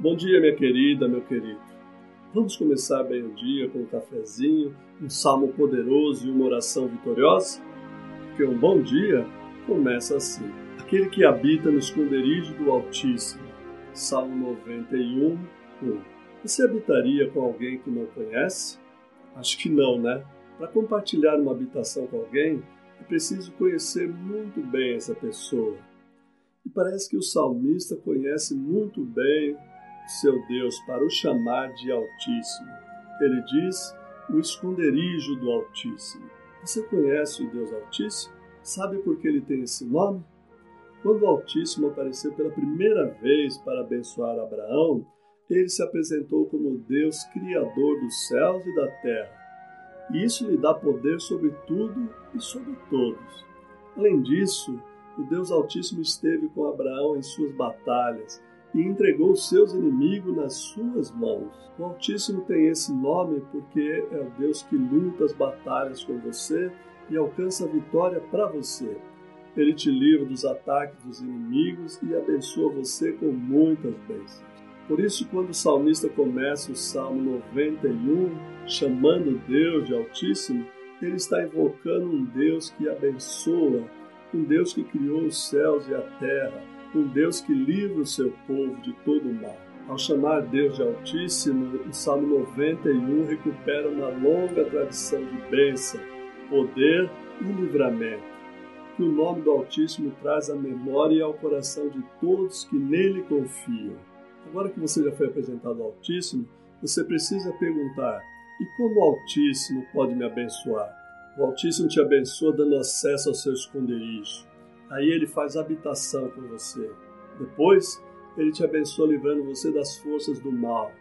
Bom dia, minha querida, meu querido. Vamos começar bem o dia com um cafezinho, um salmo poderoso e uma oração vitoriosa? Porque um bom dia começa assim. Aquele que habita no esconderijo do Altíssimo. Salmo 91, 1. Você habitaria com alguém que não conhece? Acho que não, né? Para compartilhar uma habitação com alguém, é preciso conhecer muito bem essa pessoa. E parece que o salmista conhece muito bem seu Deus para o chamar de Altíssimo. Ele diz: o esconderijo do Altíssimo. Você conhece o Deus Altíssimo? Sabe por que ele tem esse nome? Quando o Altíssimo apareceu pela primeira vez para abençoar Abraão, ele se apresentou como Deus Criador dos céus e da terra. E isso lhe dá poder sobre tudo e sobre todos. Além disso, o Deus Altíssimo esteve com Abraão em suas batalhas e entregou seus inimigos nas suas mãos. O Altíssimo tem esse nome porque é o Deus que luta as batalhas com você e alcança a vitória para você. Ele te livra dos ataques dos inimigos e abençoa você com muitas bênçãos. Por isso, quando o salmista começa o Salmo 91 chamando Deus de Altíssimo, ele está invocando um Deus que abençoa, um Deus que criou os céus e a terra, um Deus que livra o seu povo de todo o mal. Ao chamar Deus de Altíssimo, o Salmo 91 recupera uma longa tradição de bênção, poder e livramento, que o nome do Altíssimo traz à memória e ao coração de todos que nele confiam. Agora que você já foi apresentado ao Altíssimo, você precisa perguntar: e como o Altíssimo pode me abençoar? O Altíssimo te abençoa dando acesso ao seu esconderijo Aí ele faz habitação com você. Depois, ele te abençoa livrando você das forças do mal,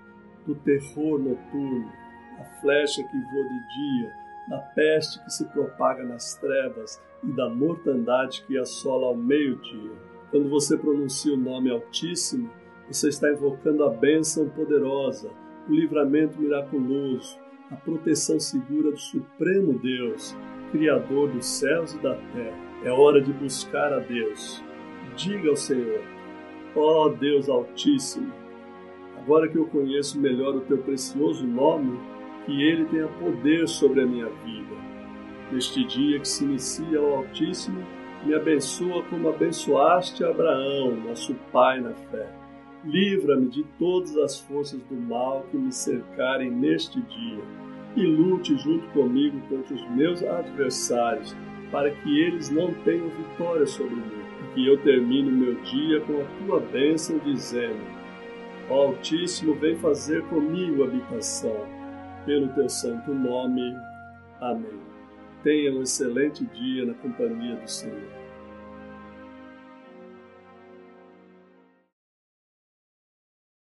do terror noturno, da flecha que voa de dia, da peste que se propaga nas trevas e da mortandade que assola ao meio-dia. Quando você pronuncia o nome Altíssimo, você está invocando a bênção poderosa, o livramento miraculoso, a proteção segura do Supremo Deus, Criador dos céus e da terra. É hora de buscar a Deus. Diga ao Senhor: Ó oh Deus Altíssimo, agora que eu conheço melhor o teu precioso nome, que ele tenha poder sobre a minha vida. Neste dia que se inicia o Altíssimo, me abençoa como abençoaste Abraão, nosso pai na fé. Livra-me de todas as forças do mal que me cercarem neste dia e lute junto comigo contra os meus adversários para que eles não tenham vitória sobre mim, e que eu termine meu dia com a tua bênção, dizendo: Ó Altíssimo, vem fazer comigo habitação, pelo teu santo nome. Amém. Tenha um excelente dia na companhia do Senhor.